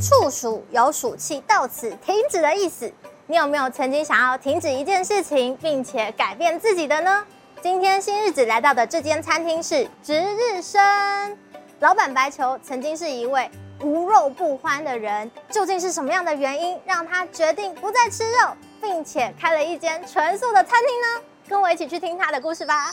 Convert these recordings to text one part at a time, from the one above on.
处暑有暑气到此停止的意思。你有没有曾经想要停止一件事情，并且改变自己的呢？今天新日子来到的这间餐厅是值日生，老板白球曾经是一位无肉不欢的人。究竟是什么样的原因让他决定不再吃肉，并且开了一间纯素的餐厅呢？跟我一起去听他的故事吧。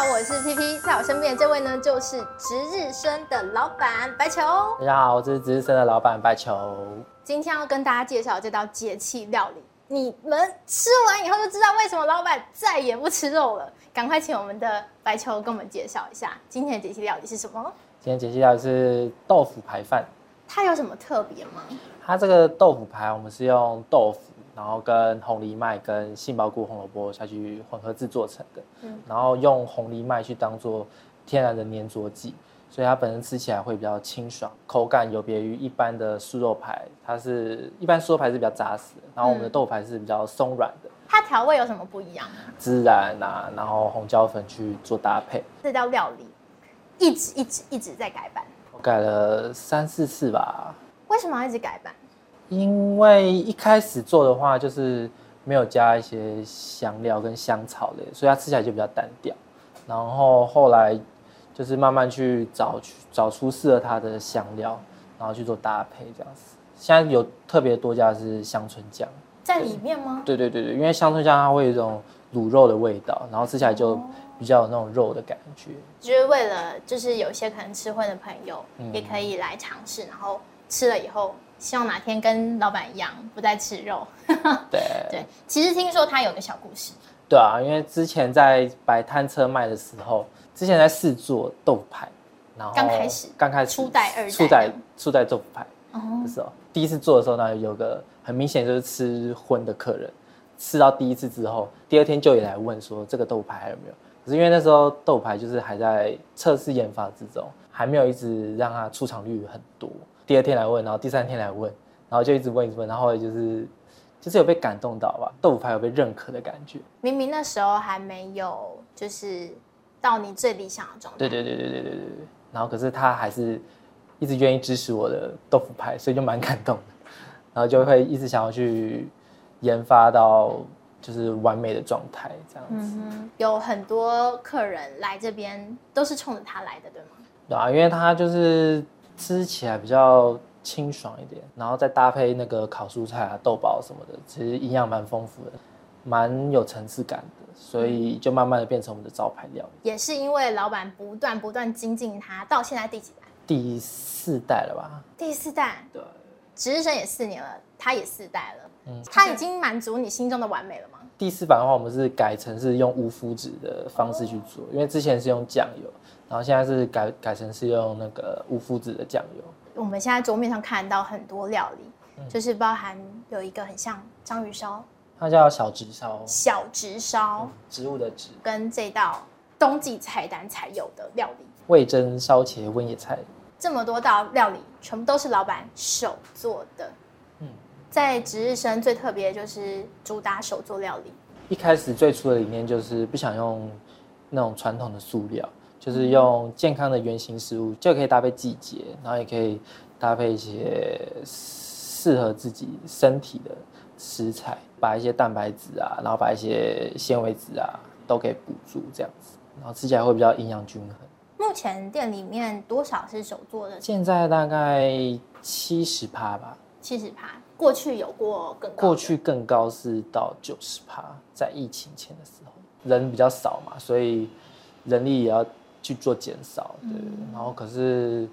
好，我是 PP，在我身边的这位呢，就是值日生的老板白球。大家好，我是值日生的老板白球。今天要跟大家介绍这道节气料理，你们吃完以后就知道为什么老板再也不吃肉了。赶快请我们的白球跟我们介绍一下今天的节气料理是什么？今天节气料理是豆腐排饭。它有什么特别吗？它这个豆腐排，我们是用豆腐。然后跟红藜麦、跟杏鲍菇、红萝卜下去混合制作成的，嗯，然后用红藜麦去当做天然的粘着剂，所以它本身吃起来会比较清爽，口感有别于一般的素肉排，它是一般素肉排是比较扎实的，然后我们的豆排是比较松软的。它调味有什么不一样？孜然啊，然后红椒粉去做搭配。这道料理一直一直一直在改版，我改了三四次吧。为什么要一直改版？因为一开始做的话，就是没有加一些香料跟香草类，所以它吃起来就比较单调。然后后来就是慢慢去找找出适合它的香料，然后去做搭配这样子。现在有特别多加的是香椿酱在里面吗？对对对对，因为香椿酱它会有一种卤肉的味道，然后吃起来就比较有那种肉的感觉。就是为了就是有些可能吃荤的朋友也可以来尝试，然后吃了以后。希望哪天跟老板一样不再吃肉。对 对，其实听说他有个小故事。对啊，因为之前在摆摊车卖的时候，之前在试做豆腐排，然后刚开始刚开始初代二代初代初代豆腐排的时候，第一次做的时候呢，有个很明显就是吃荤的客人，吃到第一次之后，第二天就也来问说这个豆腐排还有没有？可是因为那时候豆腐排就是还在测试研发之中，还没有一直让它出场率很多。第二天来问，然后第三天来问，然后就一直问一直问，然后就是就是有被感动到吧，豆腐排有被认可的感觉。明明那时候还没有就是到你最理想的状态。对对对对对对对。然后可是他还是一直愿意支持我的豆腐排，所以就蛮感动的。然后就会一直想要去研发到就是完美的状态这样子。嗯，有很多客人来这边都是冲着他来的，对吗？对啊，因为他就是。吃起来比较清爽一点，然后再搭配那个烤蔬菜啊、豆包什么的，其实营养蛮丰富的，蛮有层次感的，所以就慢慢的变成我们的招牌料理。也是因为老板不断不断精进它，到现在第几代？第四代了吧？第四代。对。值日生也四年了，他也四代了，嗯，他已经满足你心中的完美了吗？第四版的话，我们是改成是用无麸质的方式去做，因为之前是用酱油。然后现在是改改成是用那个无麸质的酱油。我们现在桌面上看到很多料理，嗯、就是包含有一个很像章鱼烧，它叫小直烧。小直烧，嗯、植物的植。跟这道冬季菜单才有的料理，味噌烧茄温野菜。这么多道料理，全部都是老板手做的。嗯，在值日生最特别的就是主打手做料理。一开始最初的理念就是不想用那种传统的塑料。就是用健康的原型食物，就可以搭配季节，然后也可以搭配一些适合自己身体的食材，把一些蛋白质啊，然后把一些纤维质啊都给补足，这样子，然后吃起来会比较营养均衡。目前店里面多少是手做的？现在大概七十趴吧。七十趴，过去有过更高？过去更高是到九十趴，在疫情前的时候，人比较少嘛，所以人力也要。去做减少，对，然后可是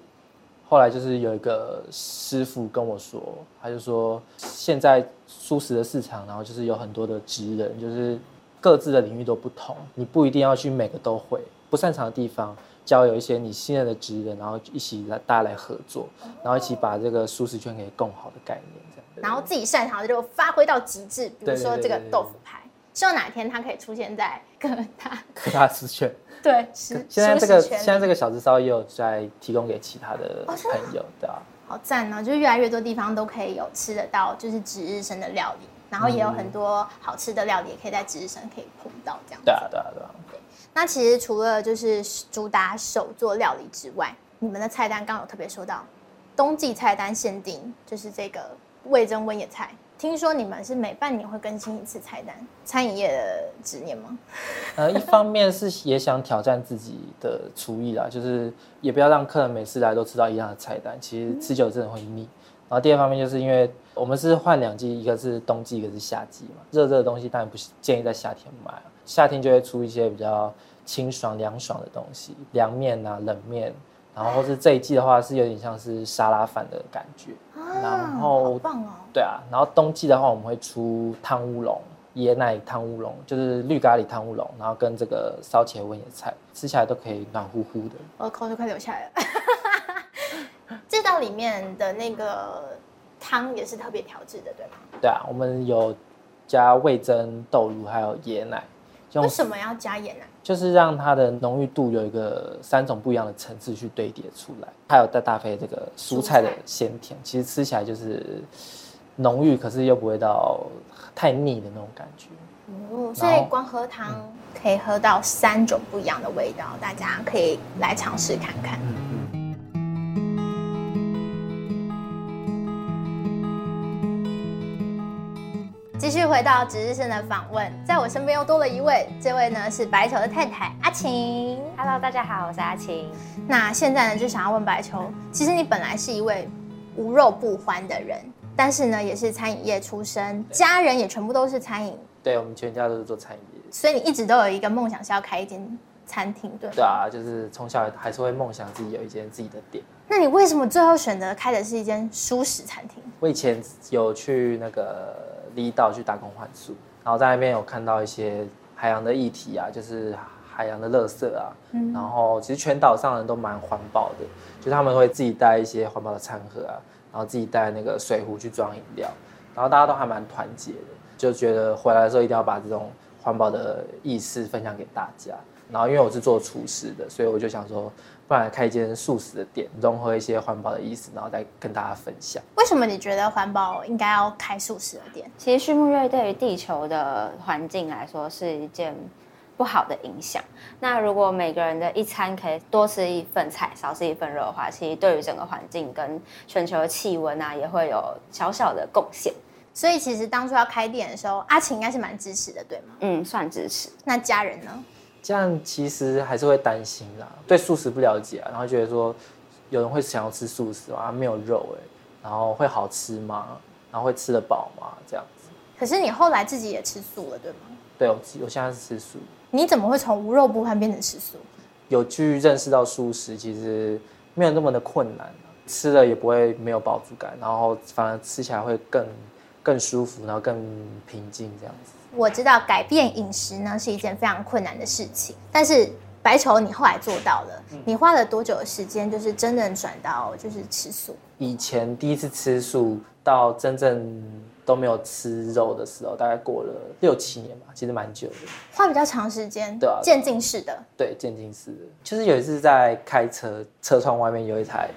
后来就是有一个师傅跟我说，他就说现在素食的市场，然后就是有很多的职人，就是各自的领域都不同，你不一定要去每个都会，不擅长的地方交有一些你信任的职人，然后一起来大家来合作，然后一起把这个素食圈给更好的概念这样，然后自己擅长的就发挥到极致，比如说这个豆腐排，希望哪天它可以出现在各大各大食圈。对，现在这个现在这个小吃烧也有在提供给其他的朋友，对啊，好赞哦！就是越来越多地方都可以有吃得到，就是值日生的料理，然后也有很多好吃的料理，也可以在值日生可以碰到这样子。对啊，对啊，对啊。那其实除了就是主打手做料理之外，你们的菜单刚刚有特别说到，冬季菜单限定就是这个味增温野菜。听说你们是每半年会更新一次菜单，餐饮业的执念吗？呃，一方面是也想挑战自己的厨艺啦，就是也不要让客人每次来都吃到一样的菜单，其实吃久真的会腻。然后第二方面就是因为我们是换两季，一个是冬季，一个是夏季嘛。热热的东西当然不建议在夏天买，夏天就会出一些比较清爽凉爽的东西，凉面啊、冷面。然后是这一季的话是有点像是沙拉饭的感觉。啊、然后好棒哦。对啊，然后冬季的话我们会出汤乌龙、椰奶汤乌龙，就是绿咖喱汤乌龙，然后跟这个烧茄温野菜，吃起来都可以暖乎乎的。我的口水快流下来了。这道里面的那个汤也是特别调制的，对吗？对啊，我们有加味增、豆乳，还有椰奶。为什么要加椰奶？就是让它的浓郁度有一个三种不一样的层次去堆叠出来，还有再搭配这个蔬菜的鲜甜，其实吃起来就是浓郁，可是又不会到太腻的那种感觉。哦，所以光喝汤可以喝到三种不一样的味道，大家可以来尝试看看。嗯继续回到值日生的访问，在我身边又多了一位，这位呢是白球的太太阿晴。Hello，大家好，我是阿晴。那现在呢就想要问白球，其实你本来是一位无肉不欢的人，但是呢也是餐饮业出身，家人也全部都是餐饮。对，我们全家都是做餐饮业，所以你一直都有一个梦想是要开一间餐厅，对吗？对啊，就是从小还是会梦想自己有一间自己的店。那你为什么最后选择开的是一间舒适餐厅？我以前有去那个。离岛去打工换宿，然后在那边有看到一些海洋的议题啊，就是海洋的垃圾啊，嗯、然后其实全岛上人都蛮环保的，就是他们会自己带一些环保的餐盒啊，然后自己带那个水壶去装饮料，然后大家都还蛮团结的，就觉得回来的时候一定要把这种环保的意识分享给大家。然后因为我是做厨师的，所以我就想说，不然开一间素食的店，融合一些环保的意思，然后再跟大家分享。为什么你觉得环保应该要开素食的店？其实畜牧业对于地球的环境来说是一件不好的影响。那如果每个人的一餐可以多吃一份菜，少吃一份肉的话，其实对于整个环境跟全球的气温啊，也会有小小的贡献。所以其实当初要开店的时候，阿晴应该是蛮支持的，对吗？嗯，算支持。那家人呢？这样其实还是会担心啦，对素食不了解啊，然后觉得说有人会想要吃素食啊，没有肉哎，然后会好吃吗？然后会吃得饱吗？这样子。可是你后来自己也吃素了，对吗？对，我我现在是吃素。你怎么会从无肉不欢变成吃素？有去认识到素食其实没有那么的困难，吃了也不会没有饱足感，然后反而吃起来会更更舒服，然后更平静这样子。我知道改变饮食呢是一件非常困难的事情，但是白球你后来做到了。你花了多久的时间，就是真正转到就是吃素？以前第一次吃素到真正都没有吃肉的时候，大概过了六七年吧，其实蛮久的。花比较长时间，对啊，渐进式的。对，渐进式的。就是有一次在开车，车窗外面有一台。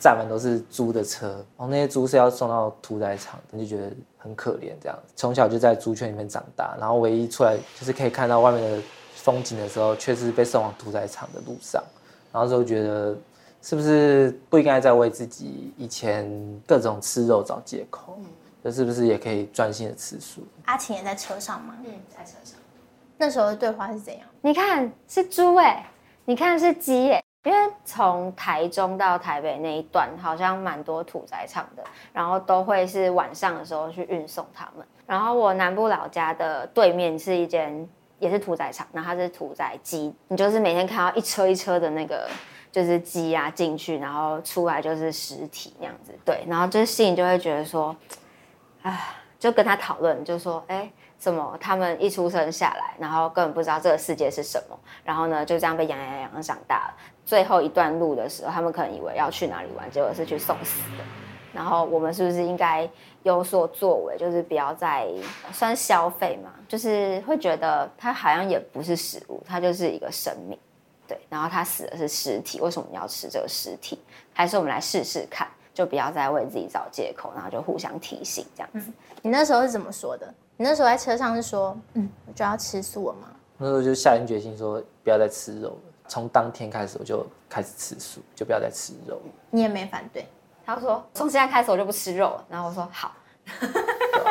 站满都是猪的车，然后那些猪是要送到屠宰场，你就觉得很可怜这样子。从小就在猪圈里面长大，然后唯一出来就是可以看到外面的风景的时候，却是被送往屠宰场的路上。然后就觉得，是不是不应该再为自己以前各种吃肉找借口？嗯，就是不是也可以专心的吃素？阿晴也在车上吗？嗯，在车上。那时候的对话是怎样？你看是猪哎、欸，你看是鸡哎、欸。因为从台中到台北那一段好像蛮多屠宰场的，然后都会是晚上的时候去运送他们。然后我南部老家的对面是一间也是屠宰场，那它是屠宰鸡，你就是每天看到一车一车的那个就是鸡啊进去，然后出来就是尸体那样子。对，然后就是心里就会觉得说，啊，就跟他讨论，就说，哎。什么？他们一出生下来，然后根本不知道这个世界是什么，然后呢，就这样被养养养养长大了。最后一段路的时候，他们可能以为要去哪里玩，结果是去送死。然后我们是不是应该有所作为，就是不要再算消费嘛？就是会觉得它好像也不是食物，它就是一个生命，对。然后它死的是尸体，为什么你要吃这个尸体？还是我们来试试看，就不要再为自己找借口，然后就互相提醒这样子。你那时候是怎么说的？你那时候在车上是说，嗯，我就要吃素了吗？那时候就下定决心说不要再吃肉了。从当天开始我就开始吃素，就不要再吃肉。你也没反对？他说从现在开始我就不吃肉了。然后我说好，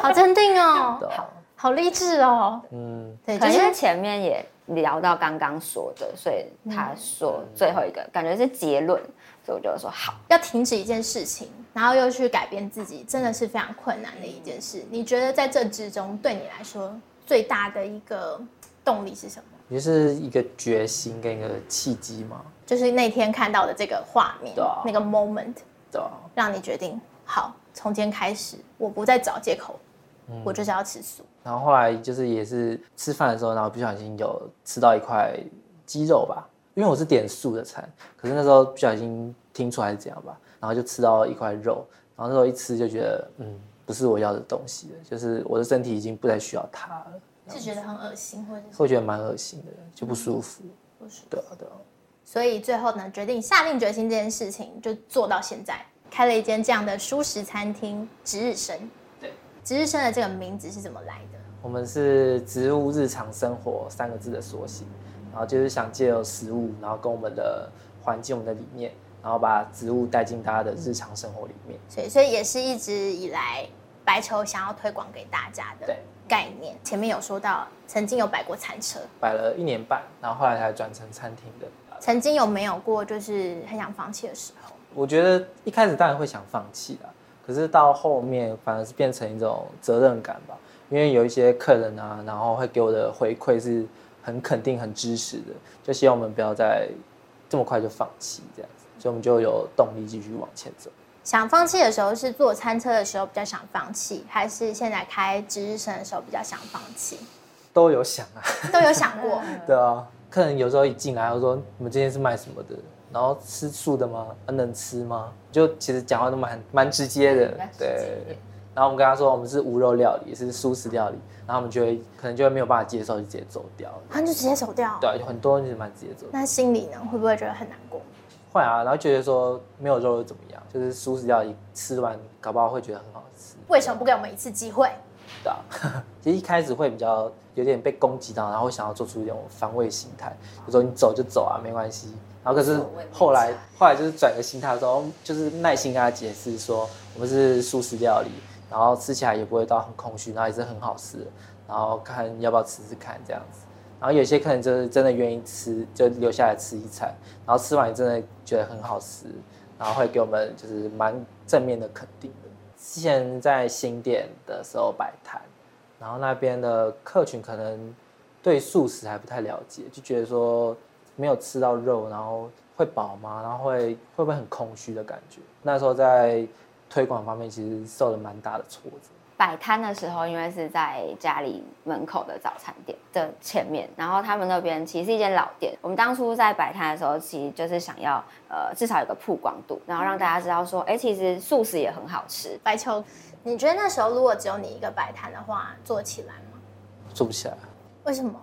好镇定哦，好，好励志哦。嗯，对，就是前面也聊到刚刚说的，所以他说最后一个感觉是结论，所以我就说好，要停止一件事情，然后又去改变自己，真的是非常困难的一件事。你觉得在这之中对你来说最大的一个动力是什么？就是一个决心跟一个契机吗，就是那天看到的这个画面，啊、那个 moment，对、啊，让你决定好，从今天开始，我不再找借口，嗯、我就是要吃素。然后后来就是也是吃饭的时候，然后不小心有吃到一块鸡肉吧，因为我是点素的餐，可是那时候不小心听出来是这样吧，然后就吃到一块肉，然后那时候一吃就觉得，嗯，不是我要的东西了，就是我的身体已经不再需要它了。是觉得很恶心，或者是会觉得蛮恶心的，就不舒服。不舒服。对啊，对啊。所以最后呢，决定下定决心这件事情，就做到现在，开了一间这样的蔬食餐厅——值日生。对，值日生的这个名字是怎么来的？我们是植物日常生活三个字的缩写，然后就是想借由食物，然后跟我们的环境、我们的理念，然后把植物带进大家的日常生活里面。所以，所以也是一直以来白球想要推广给大家的。对。概念前面有说到，曾经有摆过餐车，摆了一年半，然后后来才转成餐厅的。曾经有没有过就是很想放弃的时候？我觉得一开始当然会想放弃啦，可是到后面反而是变成一种责任感吧，因为有一些客人啊，然后会给我的回馈是很肯定、很支持的，就希望我们不要再这么快就放弃这样子，所以我们就有动力继续往前走。想放弃的时候是坐餐车的时候比较想放弃，还是现在开值日生的时候比较想放弃？都有想啊，都有想过。对啊，客人有时候一进来，我说你们今天是卖什么的？然后吃素的吗？能吃吗？就其实讲话都蛮蛮直接的。对。然后我们跟他说我们是无肉料理，是素食料理，然后我们就会可能就会没有办法接受，就直接走掉。他就直接走掉。对，很多人就蛮直接走。那心里呢，会不会觉得很难过？会啊，然后觉得说没有肉又怎么样？就是素食料理吃完，搞不好会觉得很好吃。为什么不给我们一次机会？对啊，其实一开始会比较有点被攻击到，然后会想要做出一点防卫心态，就说你走就走啊，没关系。然后可是后来后来就是转个心态的时候，就是耐心跟他解释说，我们是素食料理，然后吃起来也不会到很空虚，然后也是很好吃，然后看要不要吃吃看这样子。然后有些客人就是真的愿意吃，就留下来吃一餐，然后吃完也真的觉得很好吃，然后会给我们就是蛮正面的肯定的。之前在新店的时候摆摊，然后那边的客群可能对素食还不太了解，就觉得说没有吃到肉，然后会饱吗？然后会会不会很空虚的感觉？那时候在推广方面其实受了蛮大的挫折。摆摊的时候，因为是在家里门口的早餐店的前面，然后他们那边其实是一间老店。我们当初在摆摊的时候，其实就是想要呃至少有个曝光度，然后让大家知道说，哎，其实素食也很好吃。白球，你觉得那时候如果只有你一个摆摊的话，做起来吗？做不起来。为什么？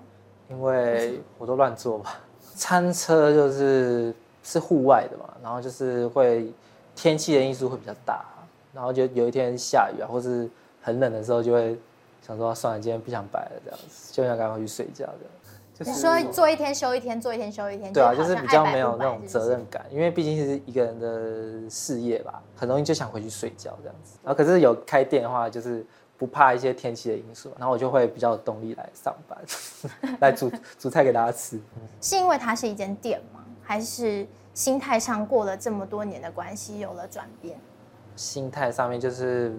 因为我都乱做吧。餐车就是是户外的嘛，然后就是会天气的因素会比较大，然后就有一天下雨啊，或是。很冷的时候就会想说算了，今天不想摆了，这样子就想赶快去睡觉的。就是说做一天休一天，做一天休一天。对啊，就是比较没有那种责任感，因为毕竟是一个人的事业吧，很容易就想回去睡觉这样子。然后可是有开店的话，就是不怕一些天气的因素，然后我就会比较有动力来上班，来煮煮菜给大家吃。是因为它是一间店吗？还是心态上过了这么多年的关系有了转变？心态上面就是。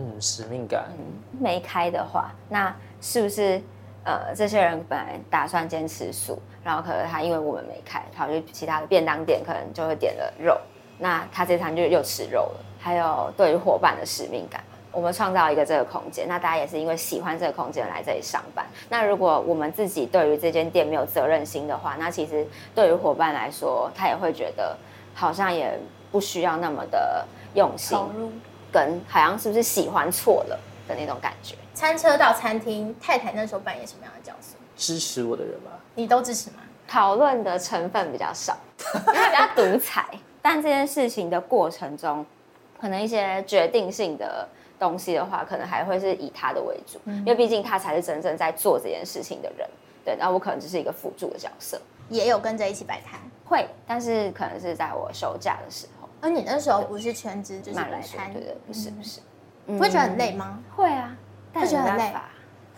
嗯，使命感。嗯，没开的话，那是不是呃，这些人本来打算坚持素，然后可能他因为我们没开，跑去其他的便当店，可能就会点了肉，那他这餐就又吃肉了。还有对于伙伴的使命感，我们创造一个这个空间，那大家也是因为喜欢这个空间来这里上班。那如果我们自己对于这间店没有责任心的话，那其实对于伙伴来说，他也会觉得好像也不需要那么的用心。跟好像是不是喜欢错了的那种感觉。餐车到餐厅，太太那时候扮演什么样的角色？支持我的人吧。你都支持吗？讨论的成分比较少，因 为比较独裁。但这件事情的过程中，可能一些决定性的东西的话，可能还会是以他的为主，嗯、因为毕竟他才是真正在做这件事情的人。对，那我可能只是一个辅助的角色，也有跟着一起摆摊，会，但是可能是在我休假的时候。而你那时候不是全职，就是摆摊，对对，不是不是，不会觉得很累吗？会啊，会觉得很累。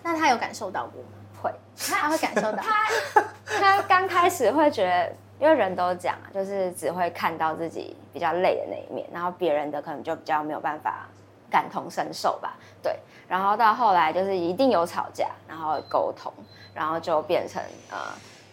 那他有感受到过吗？会，他会感受到。他他刚开始会觉得，因为人都讲，就是只会看到自己比较累的那一面，然后别人的可能就比较没有办法感同身受吧。对，然后到后来就是一定有吵架，然后沟通，然后就变成呃，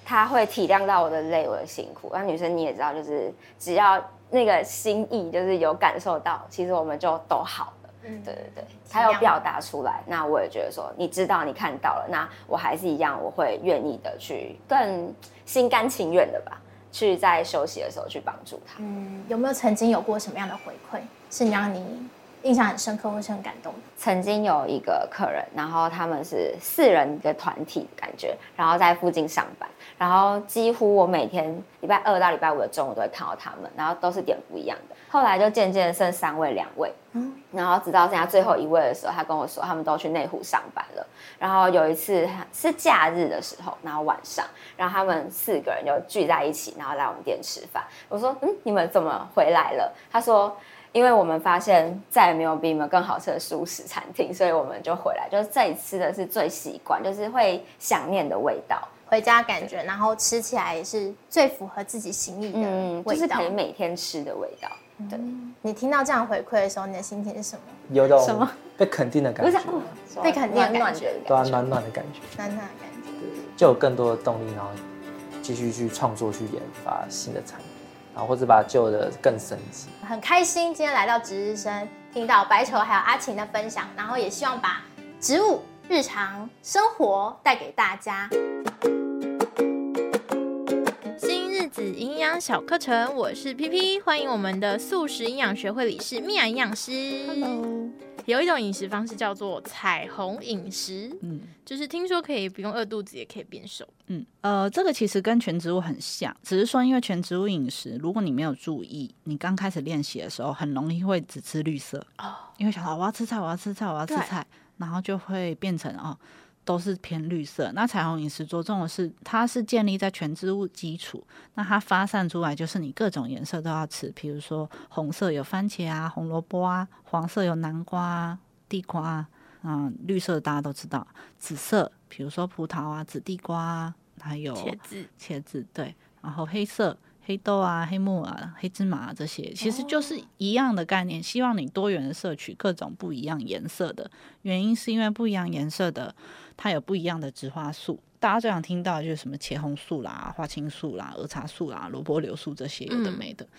他会体谅到我的累，我的辛苦。那女生你也知道，就是只要那个心意就是有感受到，其实我们就都好。嗯，对对对，他有表达出来，那我也觉得说，你知道你看到了，那我还是一样，我会愿意的去更心甘情愿的吧，去在休息的时候去帮助他。嗯，有没有曾经有过什么样的回馈，是你让你印象很深刻或是很感动的？曾经有一个客人，然后他们是四人的团体感觉，然后在附近上班，然后几乎我每天礼拜二到礼拜五的中午都会看到他们，然后都是点不一样的。后来就渐渐剩三位两位，嗯，然后直到剩下最后一位的时候，他跟我说他们都去内湖上班了。然后有一次是假日的时候，然后晚上，然后他们四个人就聚在一起，然后来我们店吃饭。我说，嗯，你们怎么回来了？他说，因为我们发现再也没有比你们更好吃的素食餐厅，所以我们就回来，就是这里吃的是最习惯，就是会想念的味道。回家感觉，然后吃起来也是最符合自己心意的味道，嗯，就是可以每天吃的味道。对，你听到这样回馈的时候，你的心情是什么？有种什么？被肯定的感觉，被肯定的感觉，对啊，暖暖的感觉，暖暖的感觉，就有更多的动力，然后继续去创作、去研发新的产品，然后或者把旧的更升级。很开心今天来到值日生，听到白球还有阿晴的分享，然后也希望把植物日常生活带给大家。新日子营养小课程，我是 PP，欢迎我们的素食营养学会理事蜜雅营养师。Hello，有一种饮食方式叫做彩虹饮食，嗯，就是听说可以不用饿肚子也可以变瘦，嗯，呃，这个其实跟全植物很像，只是说因为全植物饮食，如果你没有注意，你刚开始练习的时候，很容易会只吃绿色。哦，因为想到我要吃菜，我要吃菜，我要吃菜，然后就会变成哦。都是偏绿色。那彩虹饮食着重的是，它是建立在全植物基础，那它发散出来就是你各种颜色都要吃。比如说红色有番茄啊、红萝卜啊，黄色有南瓜啊、地瓜啊，嗯，绿色大家都知道。紫色，比如说葡萄啊、紫地瓜啊，还有茄子、茄子对。然后黑色，黑豆啊、黑木耳、黑芝麻这些，其实就是一样的概念。希望你多元的摄取各种不一样颜色的，原因是因为不一样颜色的。它有不一样的植化素，大家最常听到就是什么茄红素啦、花青素啦、儿茶素啦、萝卜硫素这些有的没的，嗯、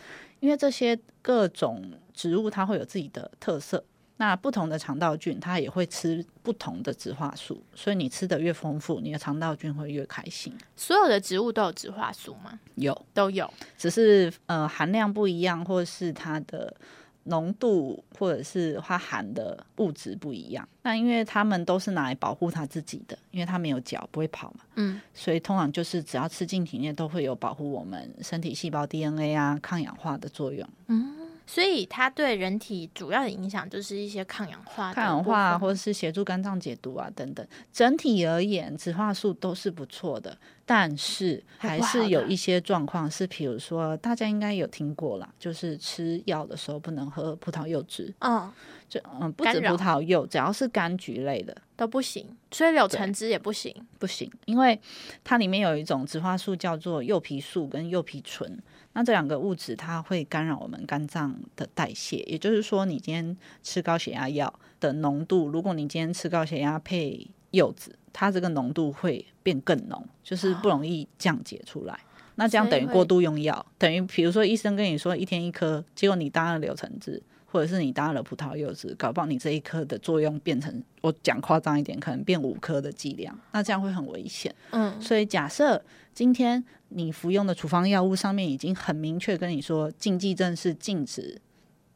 因为这些各种植物它会有自己的特色，那不同的肠道菌它也会吃不同的植化素，所以你吃得越丰富，你的肠道菌会越开心。所有的植物都有植化素吗？有，都有，只是呃含量不一样，或是它的。浓度或者是它含的物质不一样，那因为它们都是拿来保护它自己的，因为它没有脚不会跑嘛，嗯，所以通常就是只要吃进体内都会有保护我们身体细胞 DNA 啊抗氧化的作用，嗯。所以它对人体主要的影响就是一些抗氧化、抗氧化，或者是协助肝脏解毒啊等等。整体而言，植化素都是不错的，但是还是有一些状况是，比如说大家应该有听过啦，就是吃药的时候不能喝葡萄柚汁。嗯，就嗯，不止葡萄柚，只要是柑橘类的都不行，所以柳橙汁也不行，不行，因为它里面有一种植化素叫做柚皮素跟柚皮醇。那这两个物质它会干扰我们肝脏的代谢，也就是说，你今天吃高血压药的浓度，如果你今天吃高血压配柚子，它这个浓度会变更浓，就是不容易降解出来。哦、那这样等于过度用药，等于比如说医生跟你说一天一颗，结果你搭了柳橙汁，或者是你搭了葡萄柚子，搞不好你这一颗的作用变成我讲夸张一点，可能变五颗的剂量，那这样会很危险。嗯，所以假设今天。你服用的处方药物上面已经很明确跟你说，禁忌症是禁止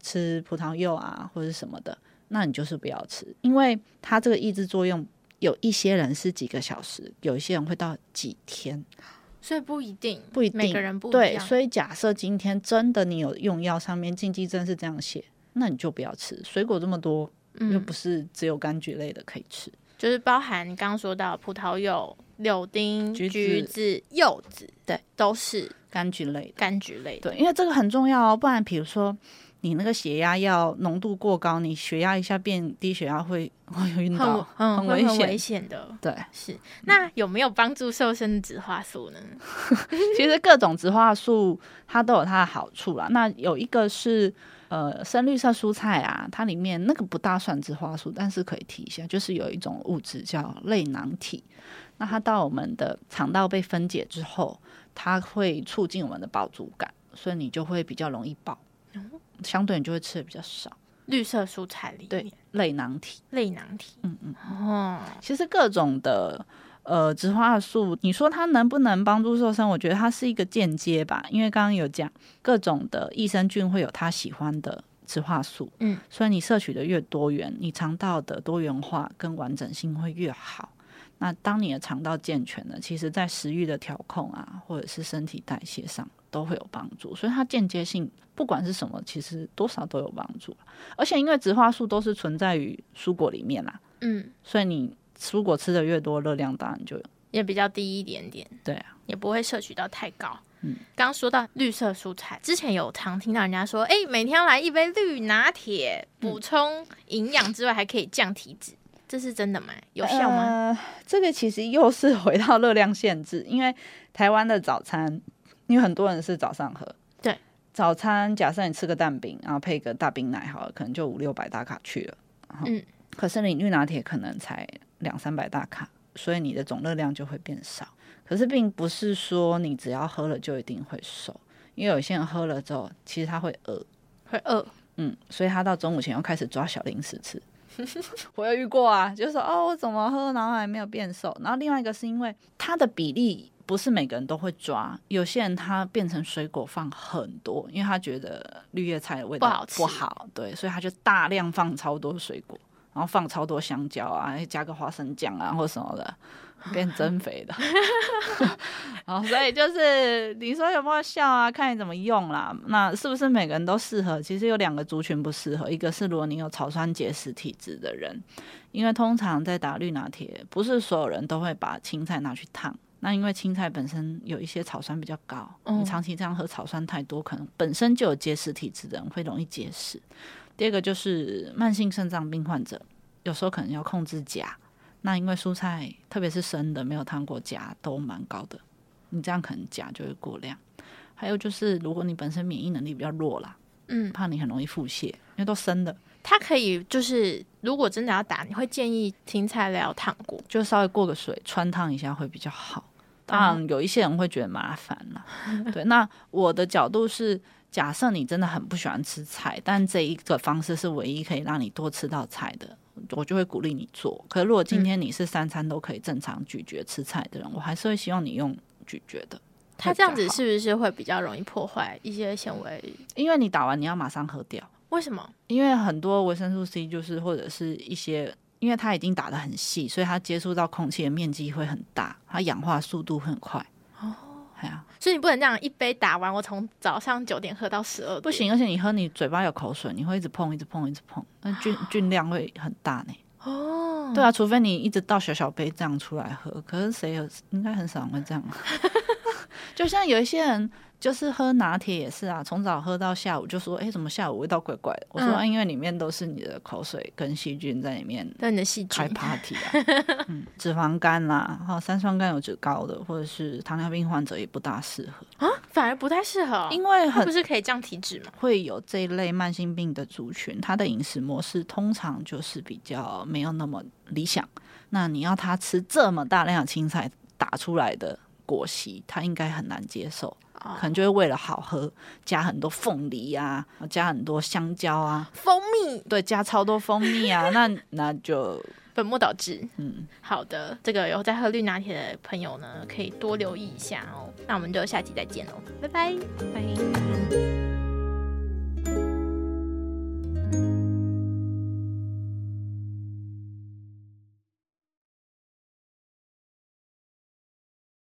吃葡萄柚啊，或者什么的，那你就是不要吃，因为它这个抑制作用，有一些人是几个小时，有一些人会到几天，所以不一定，不一定，每个人不一样。对，所以假设今天真的你有用药上面禁忌症是这样写，那你就不要吃。水果这么多，又不是只有柑橘类的可以吃，就是包含刚刚说到葡萄柚。柳丁、橘子橘子、柚子，对，都是柑橘类的。柑橘类的。对，因为这个很重要哦，不然比如说你那个血压要浓度过高，你血压一下变低血压会会晕倒，嗯，很危险，很危险的。对，是。那有没有帮助瘦身的植化素呢？其实各种植化素它都有它的好处啦。那有一个是。呃，深绿色蔬菜啊，它里面那个不大算植花素，但是可以提一下，就是有一种物质叫类囊体。那它到我们的肠道被分解之后，它会促进我们的饱足感，所以你就会比较容易饱，相对你就会吃的比较少。绿色蔬菜里对类囊体，类囊体，嗯嗯哦，其实各种的。呃，植化素，你说它能不能帮助瘦身？我觉得它是一个间接吧，因为刚刚有讲各种的益生菌会有它喜欢的植化素，嗯，所以你摄取的越多元，你肠道的多元化跟完整性会越好。那当你的肠道健全了，其实在食欲的调控啊，或者是身体代谢上都会有帮助。所以它间接性不管是什么，其实多少都有帮助。而且因为植化素都是存在于蔬果里面啦，嗯，所以你。蔬果吃的越多，热量当然就也比较低一点点。对啊，也不会摄取到太高。嗯，刚刚说到绿色蔬菜，之前有常听到人家说，哎、欸，每天要来一杯绿拿铁，补充营养之外，还可以降体脂，这是真的吗？有效吗？呃，这个其实又是回到热量限制，因为台湾的早餐，因为很多人是早上喝。对，早餐假设你吃个蛋饼，然后配个大冰奶，好了，可能就五六百大卡去了。嗯，可是你绿拿铁可能才。两三百大卡，所以你的总热量就会变少。可是并不是说你只要喝了就一定会瘦，因为有些人喝了之后，其实他会饿，会饿，嗯，所以他到中午前又开始抓小零食吃。我有遇过啊，就是说哦，我怎么喝，然后还没有变瘦。然后另外一个是因为它的比例不是每个人都会抓，有些人他变成水果放很多，因为他觉得绿叶菜的味道不好，不好，对，所以他就大量放超多水果。然后放超多香蕉啊，加个花生酱啊，或什么的，变增肥的。然 后所以就是你说有没有效啊？看你怎么用啦。那是不是每个人都适合？其实有两个族群不适合，一个是如果你有草酸结石体质的人，因为通常在打绿拿铁，不是所有人都会把青菜拿去烫。那因为青菜本身有一些草酸比较高，你长期这样喝草酸太多，可能本身就有结石体质的人会容易结石。第二个就是慢性肾脏病患者，有时候可能要控制钾。那因为蔬菜，特别是生的，没有烫过钾，都蛮高的。你这样可能钾就会过量。还有就是，如果你本身免疫能力比较弱啦，嗯，怕你很容易腹泻，因为都生的。它可以就是，如果真的要打，你会建议青菜料烫过，就稍微过个水，穿烫一下会比较好。当然，有一些人会觉得麻烦了。对，那我的角度是。假设你真的很不喜欢吃菜，但这一个方式是唯一可以让你多吃到菜的，我就会鼓励你做。可是如果今天你是三餐都可以正常咀嚼吃菜的人，我还是会希望你用咀嚼的。它这样子是不是会比较容易破坏一些纤维？因为你打完你要马上喝掉。为什么？因为很多维生素 C 就是或者是一些，因为它已经打得很细，所以它接触到空气的面积会很大，它氧化速度会很快。所以你不能这样一杯打完，我从早上九点喝到十二点，不行。而且你喝，你嘴巴有口水，你会一直碰，一直碰，一直碰，那菌 菌量会很大呢。哦，对啊，除非你一直倒小小杯这样出来喝，可是谁有？应该很少人会这样。就像有一些人。就是喝拿铁也是啊，从早喝到下午，就说哎、欸，怎么下午味道怪怪的？我说、因为里面都是你的口水跟细菌在里面，跟你的细菌开 party 啊。嗯，脂肪肝啦，还有三酸甘油酯高的，或者是糖尿病患者也不大适合啊，反而不太适合，因为很不是可以降体脂吗？会有这一类慢性病的族群，他的饮食模式通常就是比较没有那么理想。那你要他吃这么大量的青菜打出来的果昔，他应该很难接受。可能就会为了好喝，加很多凤梨啊，加很多香蕉啊，蜂蜜，对，加超多蜂蜜啊，那那就本末倒置。嗯，好的，这个有在喝绿拿铁的朋友呢，可以多留意一下哦。那我们就下期再见喽，拜拜，拜拜。